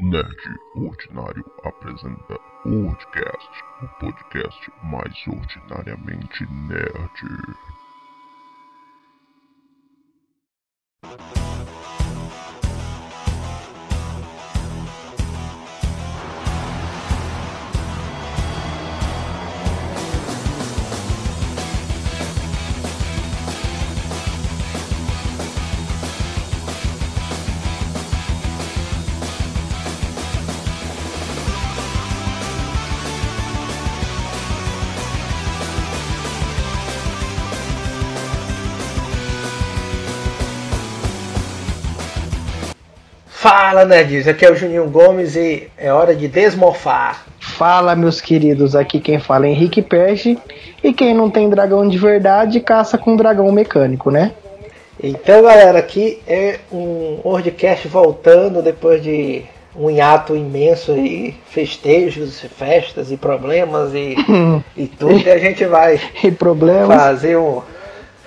Nerd Ordinário apresenta Ordcast, o podcast mais ordinariamente nerd. Fala, nerds! Aqui é o Juninho Gomes e é hora de desmorfar. Fala, meus queridos, aqui quem fala é Henrique Perde e quem não tem dragão de verdade caça com dragão mecânico, né? Então, galera, aqui é um Wordcast voltando depois de um hiato imenso aí, festejos, festas e problemas e, e tudo. E a gente vai E problemas. fazer um.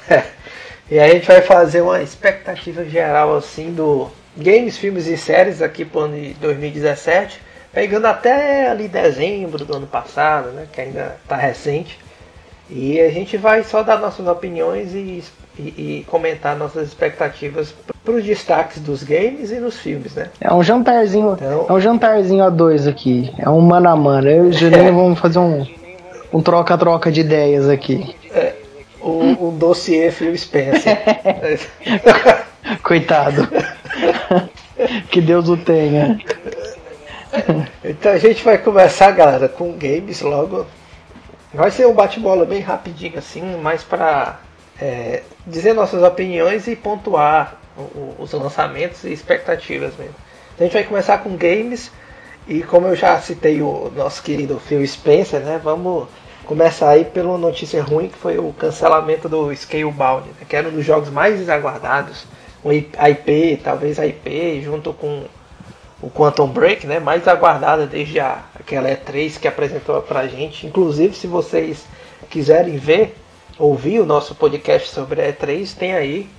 e a gente vai fazer uma expectativa geral assim do games, filmes e séries aqui pro ano de 2017, pegando até ali dezembro do ano passado, né? Que ainda tá recente. E a gente vai só dar nossas opiniões e, e, e comentar nossas expectativas para os destaques dos games e nos filmes, né? É um jantarzinho, Então- é um jantarzinho a dois aqui. É um mano a mano. Eu e o Juninho vamos fazer um um troca-troca de ideias aqui. O, o dossiê Phil Spencer. Coitado. que Deus o tenha. Então a gente vai começar, galera, com games logo. Vai ser um bate-bola bem rapidinho assim, mais para dizer nossas opiniões e pontuar o- os lançamentos e expectativas mesmo. Então a gente vai começar com games e como eu já citei o nosso querido Phil Spencer, né? Vamos começar aí pela notícia ruim que foi o cancelamento do Scalebound, né, que era um dos jogos mais aguardados, um IP, talvez a IP junto com o Quantum Break, né, mais aguardada desde a, aquela E3 que apresentou pra gente. Inclusive, se vocês quiserem ver, ouvir o nosso podcast sobre a E3, tem aí.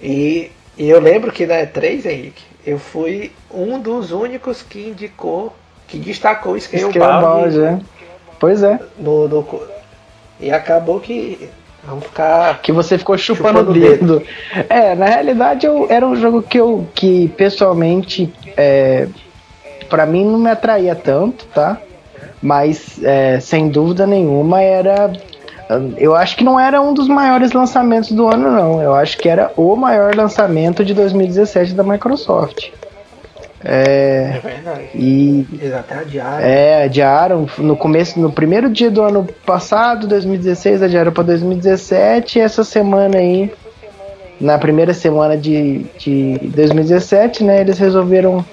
E, e eu lembro que na E3, Henrique, eu fui um dos únicos que indicou, que destacou o Scalebound Scalebound, é. Pois é. no, no e acabou que vamos ficar Que você ficou chupando, Chupando o o dedo. É, na realidade eu, era um jogo que eu que pessoalmente é, para mim não me atraía tanto, tá? Mas é, sem dúvida nenhuma era eu acho que não era um dos maiores lançamentos do ano não. Eu acho que era o maior lançamento de 2017 da Microsoft. É, é verdade. e Eles até adiaram. é, adiaram no começo, no primeiro dia do ano passado, 2016, adiaram para 2017, e essa semana aí, na primeira semana de, de 2017, né, eles resolveram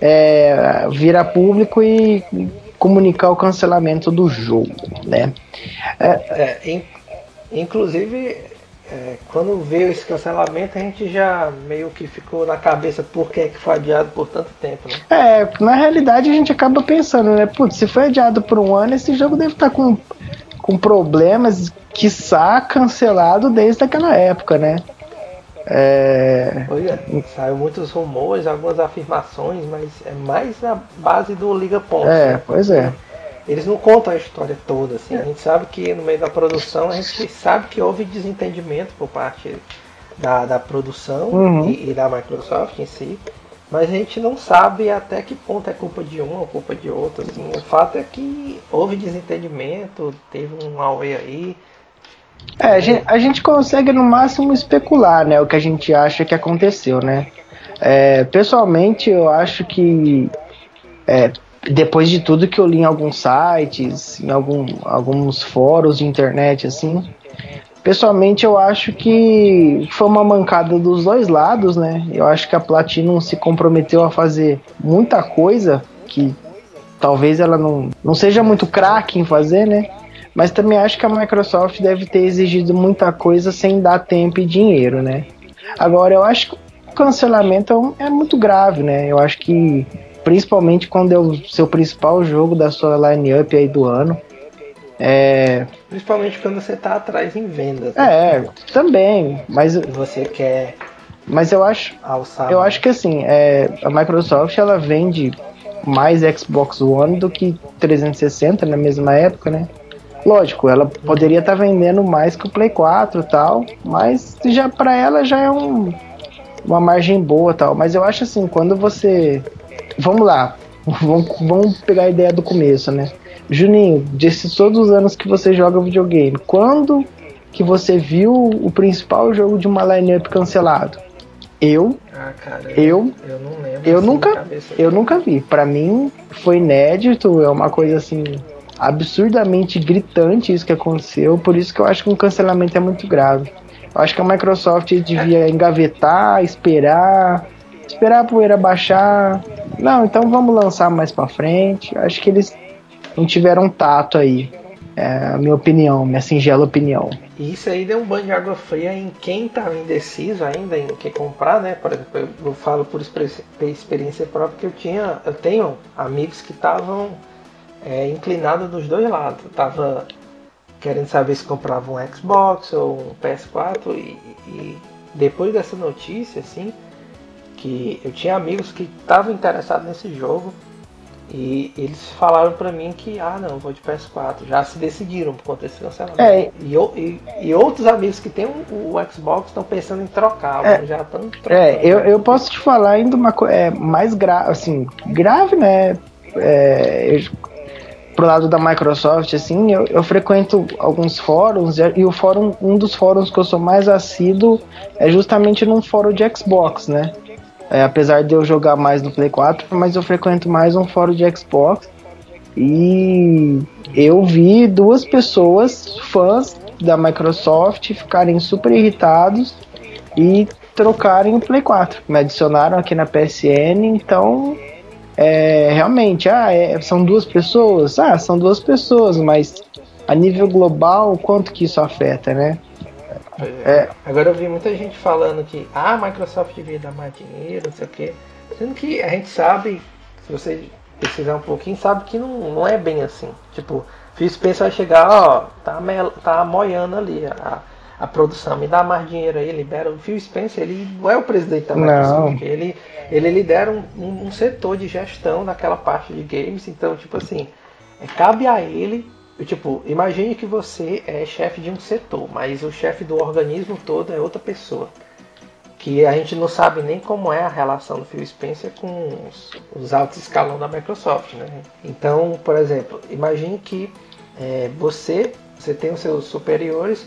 é, vir a público e comunicar o cancelamento do jogo, né. É, in- inclusive, é, quando veio esse cancelamento, a gente já meio que ficou na cabeça por que, que foi adiado por tanto tempo, né? É, na realidade a gente acaba pensando, né, putz, se foi adiado por um ano, esse jogo deve estar com, com problemas, quiçá cancelado desde aquela época, né. É, Pois é, saiu muitos rumores, algumas afirmações, mas é mais na base do Liga Pontos. É, né? pois é. Eles não contam a história toda, assim. A gente sabe que no meio da produção, a gente sabe que houve desentendimento por parte da, da produção Uhum. e, e da Microsoft em si. Mas a gente não sabe até que ponto é culpa de um ou culpa de outro. Assim. O fato é que houve desentendimento, teve um Huawei aí. É, a gente, a gente consegue no máximo especular, né, o que a gente acha que aconteceu, né. É, pessoalmente, eu acho que é, depois de tudo que eu li em alguns sites, em algum, alguns fóruns de internet, assim, pessoalmente eu acho que foi uma mancada dos dois lados, né. Eu acho que a Platinum se comprometeu a fazer muita coisa que talvez ela não, não seja muito craque em fazer, né. Mas também acho que a Microsoft deve ter exigido muita coisa sem dar tempo e dinheiro, né? Agora, eu acho que o cancelamento é é muito grave, né? Eu acho que, principalmente quando é o seu principal jogo da sua line-up aí do ano, é, Principalmente quando você está atrás em vendas. né? é, também, mas você quer Mas eu acho, alçar. eu acho que assim, é, a Microsoft ela vende mais Xbox One do que 360 na mesma época, né? Lógico, ela poderia estar tá vendendo mais que o Play 4 e tal, mas já para ela já é um, uma margem boa tal. Mas eu acho assim, quando você. Vamos lá, vamos, vamos pegar a ideia do começo, né? Juninho, desses todos os anos que você joga videogame, quando que você viu o principal jogo de uma lineup cancelado? Eu, ah, cara, eu, eu, não lembro. Eu assim nunca, eu nunca vi. Para mim foi inédito, é uma coisa assim absurdamente gritante isso que aconteceu, por isso que eu acho que um cancelamento é muito grave. Eu acho que a Microsoft devia engavetar, esperar, esperar a poeira baixar. Não, então vamos lançar mais para frente. Acho que eles não tiveram tato aí. É a minha opinião, minha singela opinião. E isso aí deu um banho de água fria em quem estava indeciso ainda em que comprar, né? Por exemplo, eu falo por experiência própria que eu tinha, eu tenho amigos que estavam é, inclinados dos dois lados. Tava querendo saber se comprava um Xbox ou um PS4 e, e depois dessa notícia, assim, que eu tinha amigos que estavam interessados nesse jogo e eles falaram para mim que, ah, não, vou de PS4. Já se decidiram por conta desse cancelamento. É. E, e, e, outros amigos que têm o, o Xbox estão pensando em trocar, é. já estão trocando. É, eu, eu posso te falar ainda uma coisa é, mais grave, assim, grave, né? É, eu, pro lado da Microsoft, assim, eu, eu frequento alguns fóruns e o fórum, um dos fóruns que eu sou mais assíduo é justamente num fórum de Xbox, né? É, apesar de eu jogar mais no Play 4, mas eu frequento mais um fórum de Xbox. E eu vi duas pessoas, fãs da Microsoft, ficarem super irritados e trocarem o Play 4. Me adicionaram aqui na PSN, então é, realmente, ah, é, são duas pessoas? Ah, são duas pessoas, mas a nível global, quanto que isso afeta, né? É. Agora eu vi muita gente falando que ah, a Microsoft devia dar mais dinheiro, não sei o quê. Sendo que a gente sabe, se você pesquisar um pouquinho, sabe que não, não é bem assim. Tipo, Phil Spencer vai chegar, ó, tá, tá moiando ali a, a produção, me dá mais dinheiro aí, libera. O Phil Spencer, ele não é o presidente da Microsoft, ele, ele lidera um, um, um setor de gestão daquela parte de games, então, tipo assim, é, cabe a ele tipo, imagine que você é chefe de um setor, mas o chefe do organismo todo é outra pessoa. Que a gente não sabe nem como é a relação do Phil Spencer com os, os altos escalão da Microsoft, né? Então, por exemplo, imagine que é, você, você tem os seus superiores,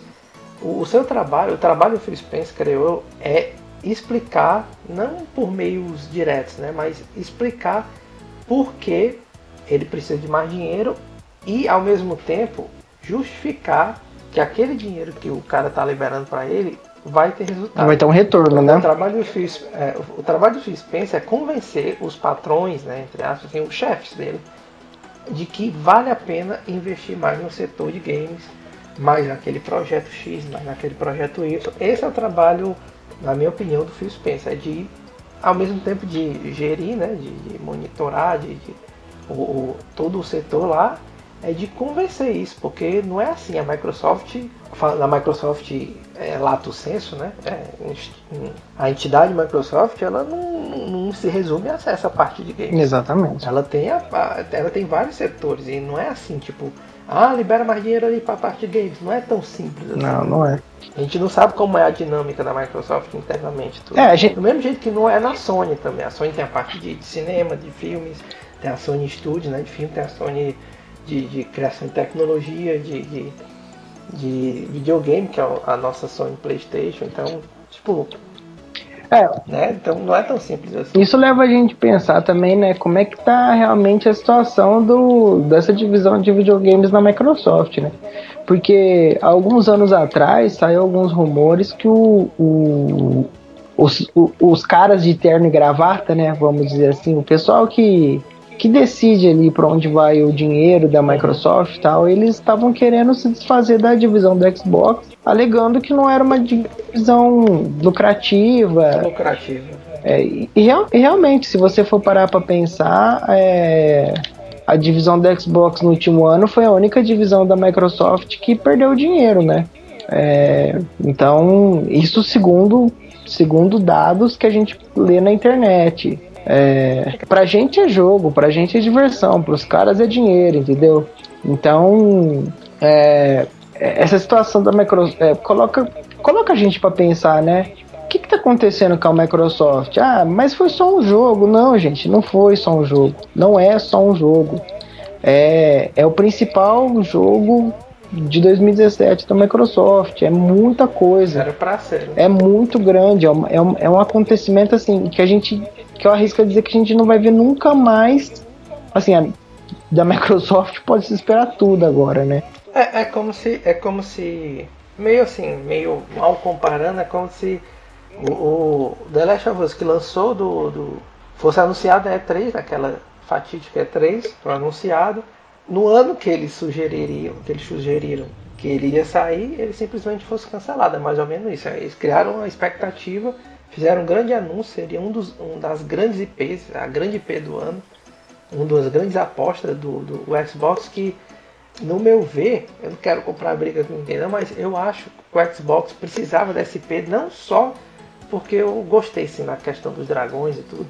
o, o, seu trabalho, o trabalho que o Phil Spencer criou é explicar, não por meios diretos, né? Mas explicar por que ele precisa de mais dinheiro e ao mesmo tempo justificar que aquele dinheiro que o cara está liberando para ele vai ter resultado. Vai ter um retorno, né? O trabalho do Phil, é, o trabalho do Phil Spencer é convencer os patrões, né, entre aspas, assim, os chefes dele, de que vale a pena investir mais no setor de games, mais naquele projeto X, mais naquele projeto Y. Esse é o trabalho, na minha opinião, do Phil Spencer, é de ao mesmo tempo de gerir, né, de, de monitorar, de, de o, o, todo o setor lá é de convencer isso, porque não é assim. A Microsoft, na Microsoft é, lato senso, né? É, a entidade Microsoft, ela não, não se resume a essa parte de games. Exatamente. Ela tem, a, ela tem vários setores e não é assim, tipo, ah, libera mais dinheiro ali para a parte de games. Não é tão simples assim. Não, não é. A gente não sabe como é a dinâmica da Microsoft internamente. Tudo. É, gente... Do mesmo jeito que não é na Sony também. A Sony tem a parte de, de cinema, de filmes, tem a Sony Studio, né, de filme, tem a Sony de, de criação de tecnologia, de, de, de, videogame, que é a nossa Sony Playstation. Então, tipo. É, né? Então não é tão simples assim. Isso leva a gente a pensar também, né, como é que tá realmente a situação do, dessa divisão de videogames na Microsoft, né? Porque alguns anos atrás saiu alguns rumores que o, o os, os caras de terno e gravata, né, vamos dizer assim, o pessoal que que decide ali para onde vai o dinheiro da Microsoft e tal, eles estavam querendo se desfazer da divisão do Xbox, alegando que não era uma divisão lucrativa. Lucrativa. É, e, e, realmente, se você for parar para pensar, é, a divisão do Xbox no último ano foi a única divisão da Microsoft que perdeu dinheiro, né? É, então, isso segundo segundo dados que a gente lê na internet. É, pra gente é jogo, pra gente é diversão, pros caras é dinheiro, entendeu? Então, é, essa situação da Microsoft é, coloca, coloca a gente para pensar, né? O que, que tá acontecendo com a Microsoft? Ah, mas foi só um jogo. Não, gente, não foi só um jogo. Não é só um jogo. É, é o principal jogo de 2017 da Microsoft. É muita coisa. Era pra ser. É muito grande. É um, é um, é um acontecimento assim que a gente. que eu arrisco a dizer que a gente não vai ver nunca mais. Assim, a, da Microsoft pode se esperar tudo agora, né? É, é como se. É como se. Meio assim, meio mal comparando, é como se o, o The Last of Us que lançou do, do. fosse anunciado a E3, aquela fatídica E3, foi anunciado. No ano que eles sugeririam, que eles sugeriram que ele ia sair, ele simplesmente fosse cancelado. É mais ou menos isso. Eles criaram uma expectativa, fizeram um grande anúncio, seria um, dos, um das grandes IPs, a grande IP do ano, uma das grandes apostas do, do Xbox que no meu ver, eu não quero comprar briga com ninguém, não, mas eu acho que o Xbox precisava desse IP não só porque eu gostei sim na questão dos dragões e tudo,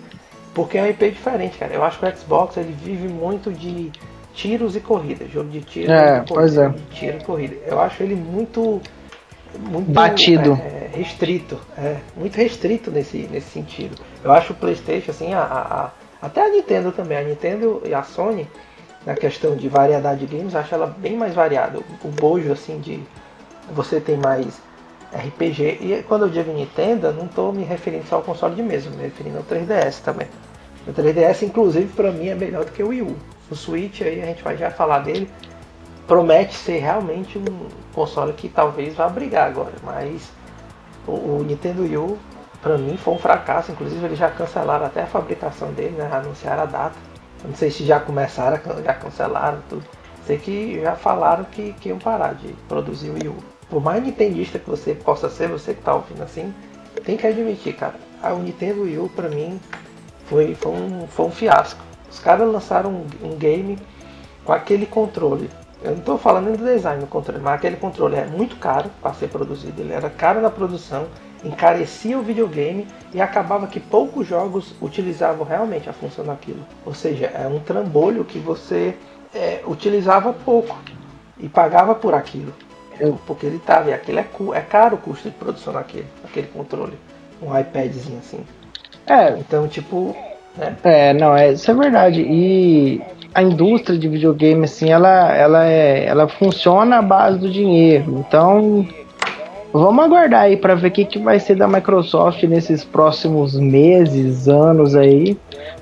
porque é um IP diferente, cara. Eu acho que o Xbox ele vive muito de tiros e corrida, jogo de tiro, é, e pois é. tiro e corrida. Eu acho ele muito muito batido, é, restrito, é, muito restrito nesse, nesse sentido. Eu acho o PlayStation assim, a, a, a, até a Nintendo também, a Nintendo e a Sony na questão de variedade de games, acho ela bem mais variada. O bojo assim de você tem mais RPG e quando eu digo Nintendo, não estou me referindo só ao console de mesa, me referindo ao 3DS também. O 3DS inclusive para mim é melhor do que o Wii U. O Switch aí a gente vai já falar dele. Promete ser realmente um console que talvez vá brigar agora, mas o, o Nintendo Wii U para mim foi um fracasso, inclusive eles já cancelaram até a fabricação dele, né? anunciaram a data. Não sei se já começaram, já cancelaram tudo. Sei que já falaram que, que iam parar de produzir o Wii U. Por mais nintendista que você possa ser, você que tá ouvindo assim, tem que admitir, cara. A Nintendo Wii U pra mim foi, foi, um, foi um fiasco. Os caras lançaram um, um game com aquele controle. Eu não estou falando do design do controle, mas aquele controle é muito caro para ser produzido. Ele era caro na produção, encarecia o videogame e acabava que poucos jogos utilizavam realmente a função daquilo. Ou seja, é um trambolho que você é, utilizava pouco e pagava por aquilo. Porque ele estava, e aquilo é, é caro o custo de produção daquele, aquele controle. Um iPadzinho assim. É. Então, tipo. É, não, é, isso é verdade. E a indústria de videogame, assim, ela, ela, é, ela funciona à base do dinheiro. Então, Vamos aguardar aí para ver o que, que vai ser da Microsoft nesses próximos meses, anos aí.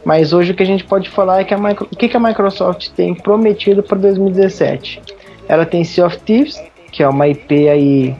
Mas hoje o que a gente pode falar é que a, Micro... o que, que a Microsoft tem prometido para 2017. Ela tem Sea of Thieves, que é uma IP aí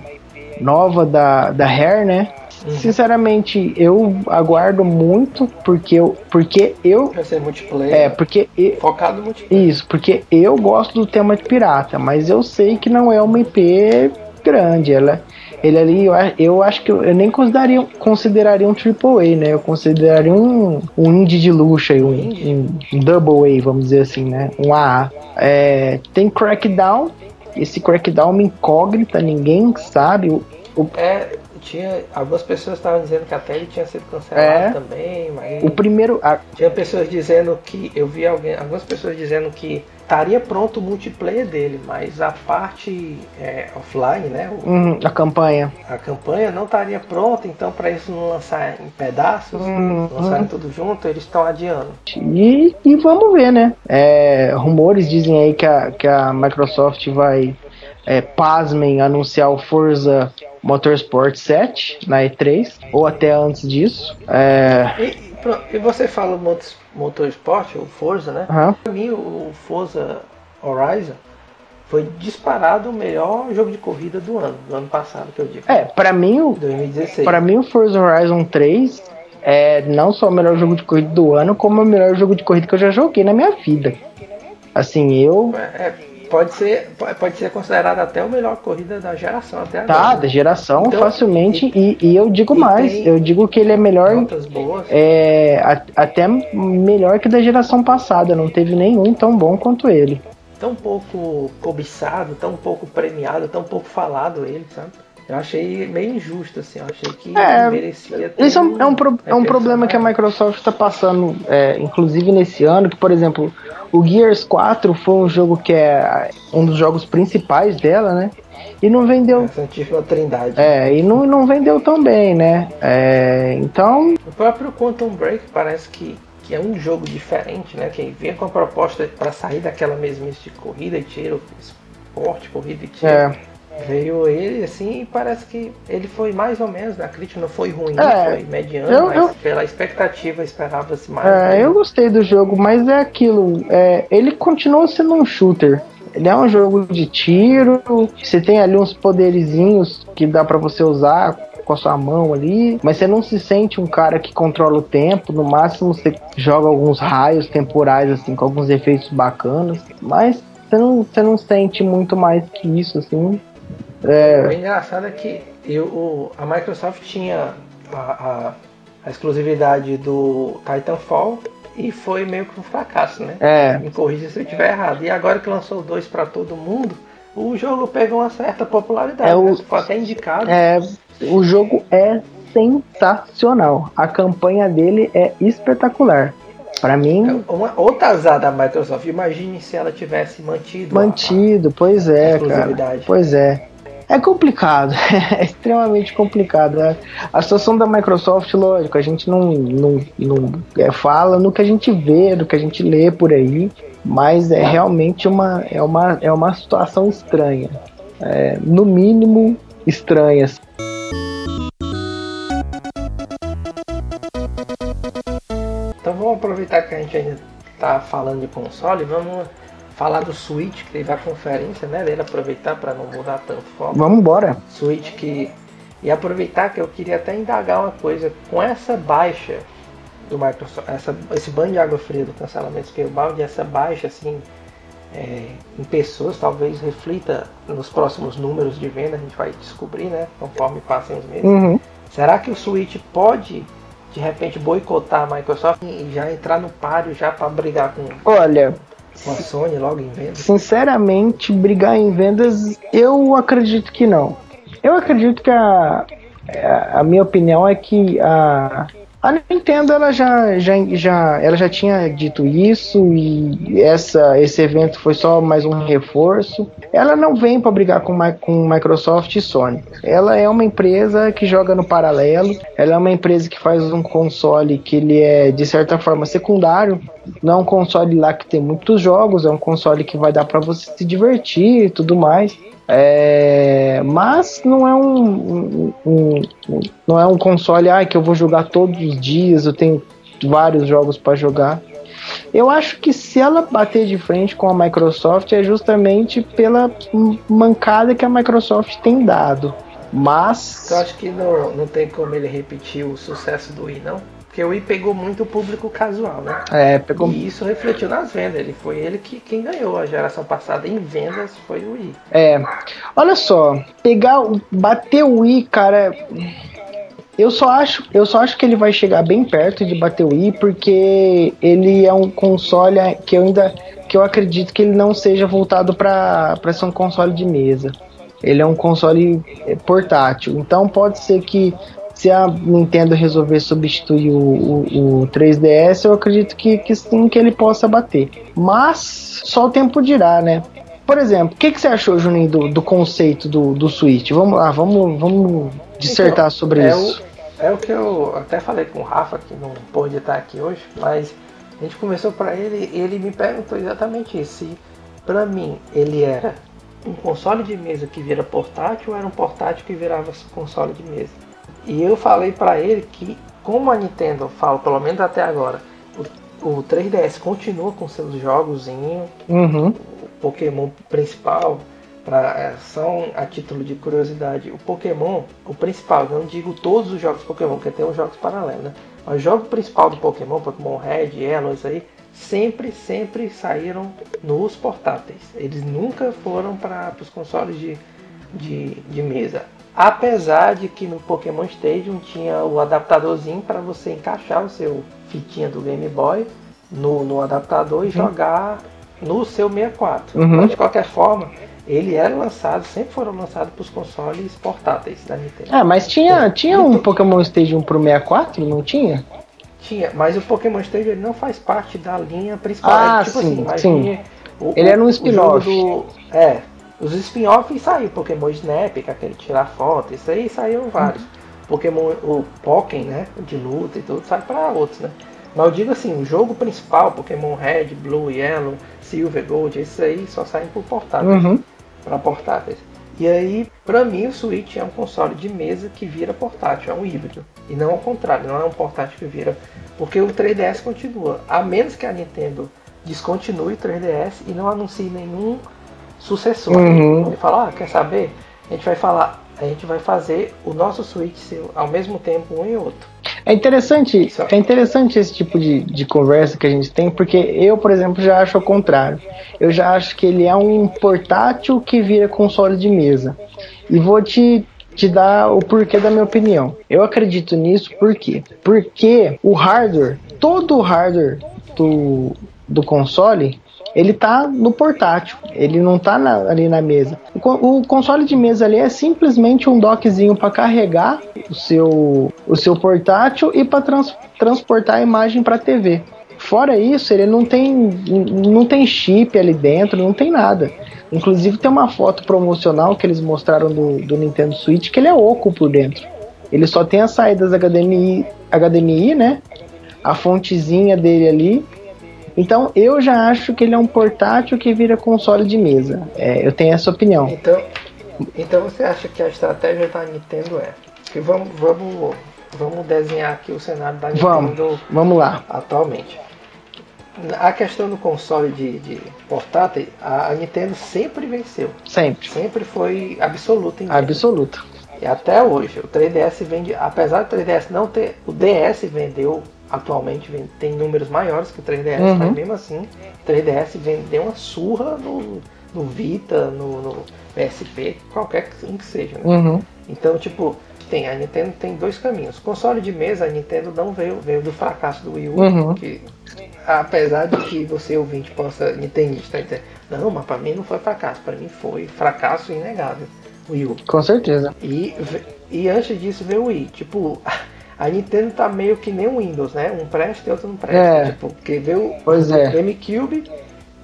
nova da, da Rare, né? Uhum. Sinceramente, eu aguardo muito porque eu, porque eu vai ser multiplayer. É, porque eu, focado no multiplayer. Isso, porque eu gosto do tema de pirata, mas eu sei que não é uma IP grande, ela ele ali, eu, eu acho que eu, eu nem consideraria, consideraria um AAA, né? Eu consideraria um, um indie de luxo, um, um, um double A, vamos dizer assim, né? Um AA. É, tem Crackdown, esse Crackdown é uma incógnita, ninguém sabe. O, o... É, tinha algumas pessoas estavam dizendo que até ele tinha sido cancelado é, também, mas o primeiro a... tinha pessoas dizendo que eu vi alguém, algumas pessoas dizendo que estaria pronto o multiplayer dele, mas a parte é, offline, né? O, uhum, a campanha. A campanha não estaria pronta, então para isso não lançar em pedaços, uhum. lançarem tudo junto, eles estão adiando. E, e, vamos ver, né? É, rumores dizem aí que a, que a Microsoft vai, é, pasmem, anunciar o Forza Motorsport 7 na E3, ou até antes disso. É... E, e você fala Motorsport o Forza, né? Uhum. Pra mim, o Forza Horizon foi disparado o melhor jogo de corrida do ano, do ano passado, que eu digo. É, pra mim o. 2016. Pra mim, o Forza Horizon 3 é não só o melhor jogo de corrida do ano, como o melhor jogo de corrida que eu já joguei na minha vida. Assim, eu. É, é pode ser, pode ser considerado até o melhor corrida da geração até tá, agora. Tá, da geração, então, facilmente. E, e, eu digo e mais, eu digo que ele é melhor. É, a, até melhor que da geração passada. Não teve nenhum tão bom quanto ele. Tão pouco cobiçado, tão pouco premiado, tão pouco falado ele, sabe? Eu achei meio injusto, assim. Eu achei que É, merecia ter Isso é um, é um, pro- é um problema que a. Microsoft está passando, é, inclusive nesse ano, que, por exemplo, o Gears 4 foi um jogo que é um dos jogos principais dela, né? E não vendeu. Antiga trindade. É, e não, não vendeu tão bem, né? É, então, O próprio Quantum Break parece que, que é um jogo diferente, né? Que vem com a proposta para sair daquela mesmice de corrida e tiro, esporte, corrida e tiro. é, Veio ele assim e parece que ele foi mais ou menos, né? a crítica não foi ruim, É, foi mediano, eu- mas eu- pela expectativa esperava-se mais. é, né? eu gostei do jogo, mas é aquilo. é, ele continua sendo um shooter. Ele é um jogo de tiro. Você tem ali uns poderizinhos que dá pra você usar com a sua mão ali, mas você não se sente um cara que controla o tempo. No máximo você joga alguns raios temporais assim com alguns efeitos bacanas, mas você não, você não sente muito mais que isso assim. O engraçado é que eu, o- a Microsoft tinha a, a- a exclusividade do Titanfall e foi meio que um fracasso, né? É, Me corrija se eu estiver errado. E agora que lançou 2 para todo mundo, o jogo pegou uma certa popularidade. É o- né? Foi até indicado. é, o jogo é sensacional. A campanha dele é espetacular. Pra mim, Uma outra azar da Microsoft. Imagine se ela tivesse mantido. a- mantido, pois é, cara. Pois é. É complicado, é extremamente complicado. A, a situação da Microsoft, lógico, a gente não, não, não é, fala no que a gente vê, no que a gente lê por aí, mas é realmente uma, é uma, é uma situação estranha. É, no mínimo, estranha. Então vamos aproveitar que a gente ainda está falando de console, vamos falar do Switch, que teve a conferência, né? Dele aproveitar para não mudar tanto foco. Vamos embora. Switch que. E aproveitar que eu queria até indagar uma coisa, com essa baixa do Microsoft, essa, esse banho de água fria do cancelamento Scalebound, essa baixa assim é, em pessoas, talvez reflita nos próximos números de venda, a gente vai descobrir, né? Conforme passem os meses. Uhum. Será que o Switch pode de repente boicotar a Microsoft e já entrar no páreo já para brigar com, Olha, com a Sony logo em venda? Sinceramente, brigar em vendas, eu acredito que não. Eu acredito que a, a minha opinião é que a, a Nintendo ela já, já, já, ela já tinha dito isso e essa, esse evento foi só mais um reforço. Ela não vem para brigar com, com Microsoft e Sony. Ela é uma empresa que joga no paralelo. Ela é uma empresa que faz um console que ele é de certa forma secundário. Não é um console lá que tem muitos jogos, é um console que vai dar para você se divertir e tudo mais. É, mas não é um, um- um- não é um console ah, que eu vou jogar todos os dias, eu tenho vários jogos para jogar. Eu acho que se ela bater de frente com a Microsoft é justamente pela mancada que a Microsoft tem dado. Mas Eu acho que não, não tem como ele repetir o sucesso do Wii, não. Porque o Wii pegou muito o público casual, né? é, pegou E isso refletiu nas vendas. Ele foi ele que quem ganhou a geração passada em vendas foi o Wii. É, olha só, pegar, bater o Wii, cara, eu só acho, eu só acho que ele vai chegar bem perto de bater o Wii porque ele é um console que eu ainda, que eu acredito que ele não seja voltado para para ser um console de mesa. Ele é um console é, portátil, então pode ser que se a Nintendo resolver substituir o, o- o 3DS, eu acredito que, que sim, que ele possa bater. Mas só o tempo dirá, né? Por exemplo, o que, que você achou, Juninho, do, do conceito do, do Switch? Vamos lá, vamos, vamos dissertar Então, sobre é isso. O, é o que eu até falei com o Rafa, que não pôde estar aqui hoje, mas a gente começou para ele e ele me perguntou exatamente isso. Se pra mim ele era um console de mesa que vira portátil ou era um portátil que virava console de mesa. E eu falei para ele que, como a Nintendo fala, pelo menos até agora, o, o 3DS continua com seus jogozinhos, Uhum. o Pokémon principal, pra, é, são a título de curiosidade, o Pokémon, o principal, eu não digo todos os jogos Pokémon, porque tem os jogos paralelos, né? Mas o jogo principal do Pokémon, Pokémon Red, Yellow, isso aí, sempre, sempre saíram nos portáteis. Eles nunca foram para os consoles de, de, de mesa. Apesar de que no Pokémon Stadium tinha o adaptadorzinho para você encaixar o seu fitinha do Game Boy no, no adaptador e jogar no seu 64. Uhum. Mas de qualquer forma, ele era lançado, sempre foram lançados para os consoles portáteis da Nintendo. Ah, mas tinha, tinha um Pokémon Stadium pro 64, não tinha? Tinha, mas o Pokémon Stadium ele não faz parte da linha principal. Ah, é, tipo sim, assim, sim. o- Ele o- era um spin-off. É, os spin-offs saiu, Pokémon Snap, que é aquele tirar foto, isso aí saíram vários. Pokémon, o Pokémon, né, de luta e tudo, sai para outros, né. Mas eu digo assim, o jogo principal, Pokémon Red, Blue, Yellow, Silver, Gold, esses aí só saem por portátil Uhum. para portáteis. E aí, pra mim, o Switch é um console de mesa que vira portátil, é um híbrido. E não ao contrário, não é um portátil que vira. Porque o 3DS continua. A menos que a Nintendo descontinue o 3DS e não anuncie nenhum sucessor. Uhum. Ele fala, ah, quer saber? A gente vai falar, a gente vai fazer o nosso Switch ao mesmo tempo um e outro. É interessante, Isso. é interessante esse tipo de, de conversa que a gente tem, porque eu, por exemplo, já acho o contrário. Eu já acho que ele é um portátil que vira console de mesa. E vou te, te dar o porquê da minha opinião. Eu acredito nisso por quê? Porque o hardware, todo o hardware do, do console, ele tá no portátil, ele não tá na- ali na mesa. O, o console de mesa ali é simplesmente um dockzinho para carregar o seu, o seu portátil e para transportar a imagem para a TV. Fora isso, ele não tem, não tem chip ali dentro, não tem nada. Inclusive tem uma foto promocional que eles mostraram do, do Nintendo Switch que ele é oco por dentro. Ele só tem as saídas HDMI, HDMI, né? A fontezinha dele ali então eu já acho que ele é um portátil que vira console de mesa. É, eu tenho essa opinião. Então, então você acha que a estratégia da Nintendo é que vamos, vamos, vamos desenhar aqui o cenário da Vamos, Nintendo vamos lá. atualmente. A questão do console de, de portátil, a, a Nintendo sempre venceu. Sempre. Sempre foi absoluta. Absoluto. E até hoje, o 3DS vende, apesar do 3DS não ter, o DS vendeu atualmente vende- tem números maiores que o 3DS, Uhum. mas mesmo assim, o 3DS vendeu uma surra no, no Vita, no, no PSP, qualquer que um que seja. Né? Uhum. Então, tipo, tem, a Nintendo tem dois caminhos. Console de mesa, a Nintendo não veio, veio do fracasso do Wii U, Uhum. que apesar de que você ouvinte possa nintendista dizer, não, mas pra mim não foi fracasso, pra mim foi fracasso inegável. Wii U. Com certeza. E, e antes disso veio o Wii. Tipo, a Nintendo tá meio que nem o Windows, né? Um presta e outro não presta. É. Tipo, porque veio Pois o é. GameCube,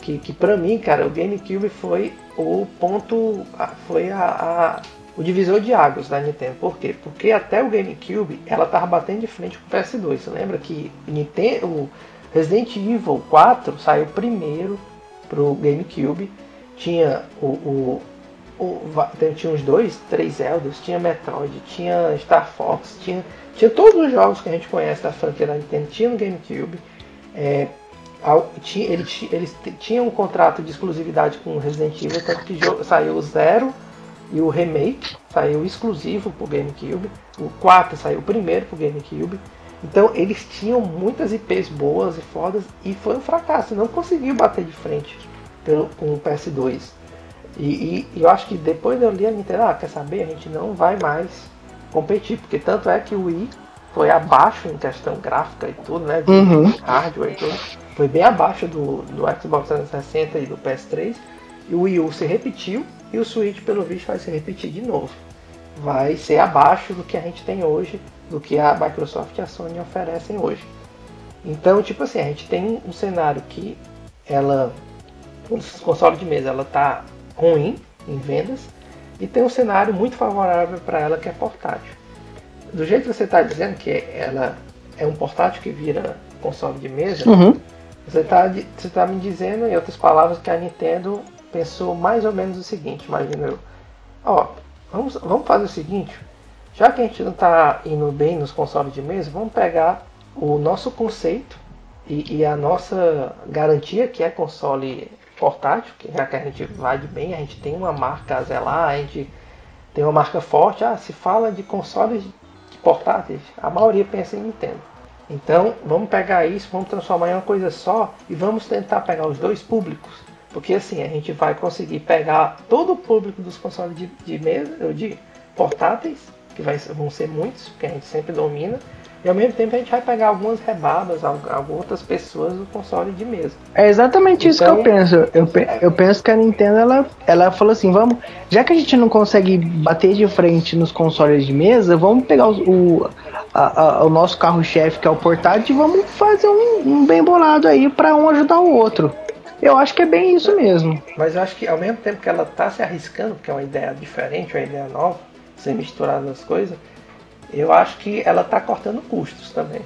que, que pra mim, cara, o GameCube foi o ponto. Foi a, a- o divisor de águas da Nintendo. Por quê? Porque até o GameCube ela tava batendo de frente com o PS2. Você lembra que o Nintendo, o Resident Evil 4 saiu primeiro pro GameCube. Tinha o, o, o- tem- tinha uns dois, três Zeldas, tinha Metroid, tinha Star Fox, tinha, tinha todos os jogos que a gente conhece da franquia da Nintendo, tinha no GameCube. É, eles tinham um contrato de exclusividade com o Resident Evil, tanto que saiu o Zero e o Remake, saiu exclusivo pro GameCube. O 4 saiu primeiro pro GameCube. Então eles tinham muitas IPs boas e fodas e foi um fracasso, não conseguiu bater de frente pelo, com o PS2. E, e- e eu acho que depois eu li a Nintendo, ah, quer saber? A gente não vai mais competir, porque tanto é que o Wii foi abaixo em questão gráfica e tudo, né? De Uhum. hardware e tudo. Foi bem abaixo do, do Xbox 360 e do PS3. E o Wii U se repetiu e o Switch, pelo visto, vai se repetir de novo. Vai ser abaixo do que a gente tem hoje, do que a Microsoft e a Sony oferecem hoje. Então, tipo assim, a gente tem um cenário que ela, o console de mesa, ela tá ruim em vendas e tem um cenário muito favorável para ela que é portátil. Do jeito que você está dizendo que ela é um portátil que vira console de mesa, Uhum. você está você tá me dizendo, em outras palavras, que a Nintendo pensou mais ou menos o seguinte, imagino eu. Ó, vamos, vamos fazer o seguinte, já que a gente não está indo bem nos consoles de mesa, vamos pegar o nosso conceito e, e a nossa garantia, que é console portátil, que já que a gente vai de bem, a gente tem uma marca a zelar, a gente tem uma marca forte, ah, se fala de consoles portáteis, a maioria pensa em Nintendo. Então, vamos pegar isso, vamos transformar em uma coisa só e vamos tentar pegar os dois públicos. Porque assim, a gente vai conseguir pegar todo o público dos consoles de, de mesa, de portáteis, que vai, vão ser muitos, que a gente sempre domina, e ao mesmo tempo a gente vai pegar algumas rebabas, algumas outras pessoas do console de mesa. É exatamente então, isso que eu então, penso. Eu, eu penso que a Nintendo ela, ela falou assim: vamos, já que a gente não consegue bater de frente nos consoles de mesa, vamos pegar o, o, a, a, o nosso carro-chefe, que é o portátil, e vamos fazer um, um bem bolado aí para um ajudar o outro. Eu acho que é bem isso mesmo. Mas eu acho que ao mesmo tempo que ela tá se arriscando, porque é uma ideia diferente, uma ideia nova, sem misturar as coisas eu acho que ela está cortando custos também.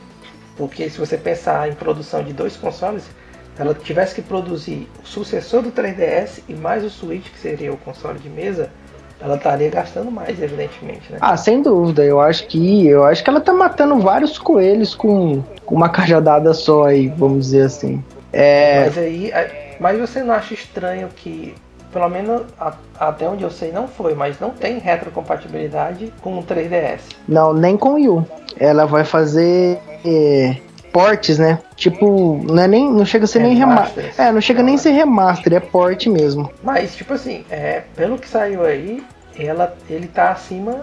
Porque se você pensar em produção de dois consoles, ela tivesse que produzir o sucessor do 3DS e mais o Switch, que seria o console de mesa, ela estaria gastando mais, evidentemente, né? Ah, sem dúvida. Eu acho que eu acho que ela está matando vários coelhos com, com uma cajadada só aí, vamos dizer assim. É... Mas aí, mas você não acha estranho que pelo menos a, até onde eu sei não foi, mas não tem retrocompatibilidade com o 3DS. Não, nem com o Wii U. Ela vai fazer é, portes, né? Tipo, não é nem, não chega a ser é nem remaster. É, não chega nem a ser remaster, é port mesmo. Mas tipo assim, é, pelo que saiu aí, ela, ele tá acima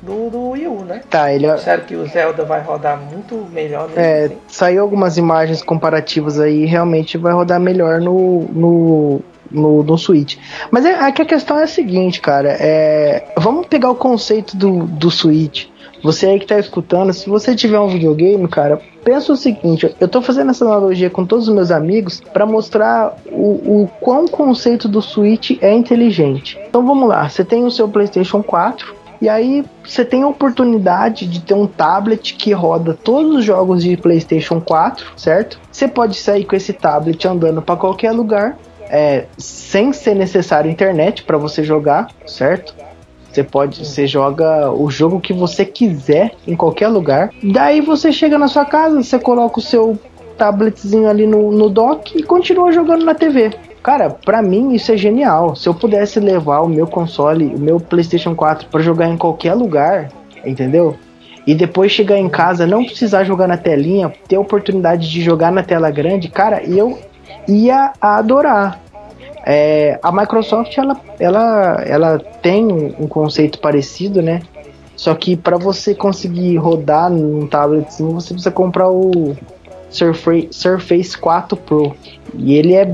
do, do Wii U, né? Tá, ele é... Sério que o Zelda vai rodar muito melhor nele, É, assim? saiu algumas imagens comparativas aí, realmente vai rodar melhor no, no no, no Switch. Mas é, aqui a questão é a seguinte, cara. É, vamos pegar o conceito do, do Switch. Você aí que tá escutando, se você tiver um videogame, cara, pensa o seguinte: eu tô fazendo essa analogia com todos os meus amigos para mostrar o, o quão o conceito do Switch é inteligente. Então vamos lá, você tem o seu PlayStation 4, e aí você tem a oportunidade de ter um tablet que roda todos os jogos de PlayStation 4, certo? Você pode sair com esse tablet andando para qualquer lugar é, sem ser necessário internet para você jogar, certo? Você pode, você joga o jogo que você quiser em qualquer lugar. Daí você chega na sua casa, você coloca o seu tabletzinho ali no, no dock e continua jogando na TV. Cara, para mim isso é genial. Se eu pudesse levar o meu console, o meu PlayStation 4 para jogar em qualquer lugar, entendeu? E depois chegar em casa, não precisar jogar na telinha, ter a oportunidade de jogar na tela grande, cara, eu ia adorar. É, a Microsoft ela, ela, ela tem um conceito parecido, né? Só que para você conseguir rodar num tabletzinho, você precisa comprar o Surface, Surface 4 Pro. E ele é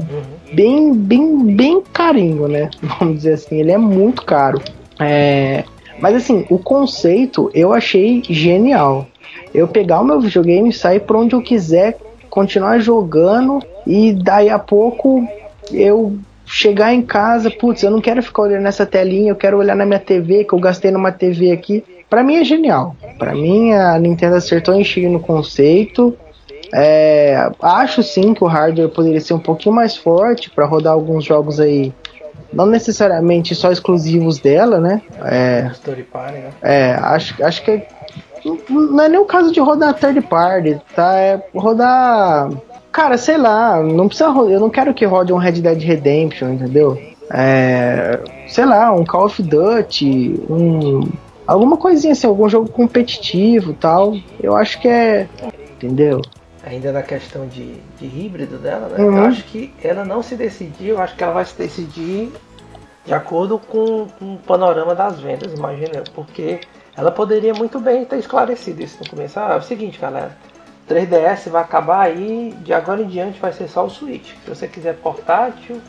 bem, bem, bem carinho, né? Vamos dizer assim, ele é muito caro. É, mas assim, o conceito eu achei genial. Eu pegar o meu videogame e sair para onde eu quiser, continuar jogando e daí a pouco eu chegar em casa, putz, eu não quero ficar olhando nessa telinha, eu quero olhar na minha TV, que eu gastei numa TV aqui. Para mim é genial. Para mim a Nintendo acertou em cheio no conceito. É, acho sim que o hardware poderia ser um pouquinho mais forte para rodar alguns jogos aí, não necessariamente só exclusivos dela, né? É, né? é acho, acho que não é nem o caso de rodar third party, tá? É rodar Cara, sei lá, não precisa Eu não quero que rode um Red Dead Redemption, entendeu? É, sei lá, um Call of Duty, um. Alguma coisinha assim, algum jogo competitivo tal. Eu acho que é. Entendeu? Ainda na questão de, de híbrido dela, né? Uhum. Eu acho que ela não se decidiu, eu acho que ela vai se decidir de acordo com, com o panorama das vendas, imagina, porque ela poderia muito bem ter esclarecido isso no começo. Ah, é o seguinte, galera 3DS vai acabar aí, de agora em diante vai ser só o Switch. Se você quiser portátil,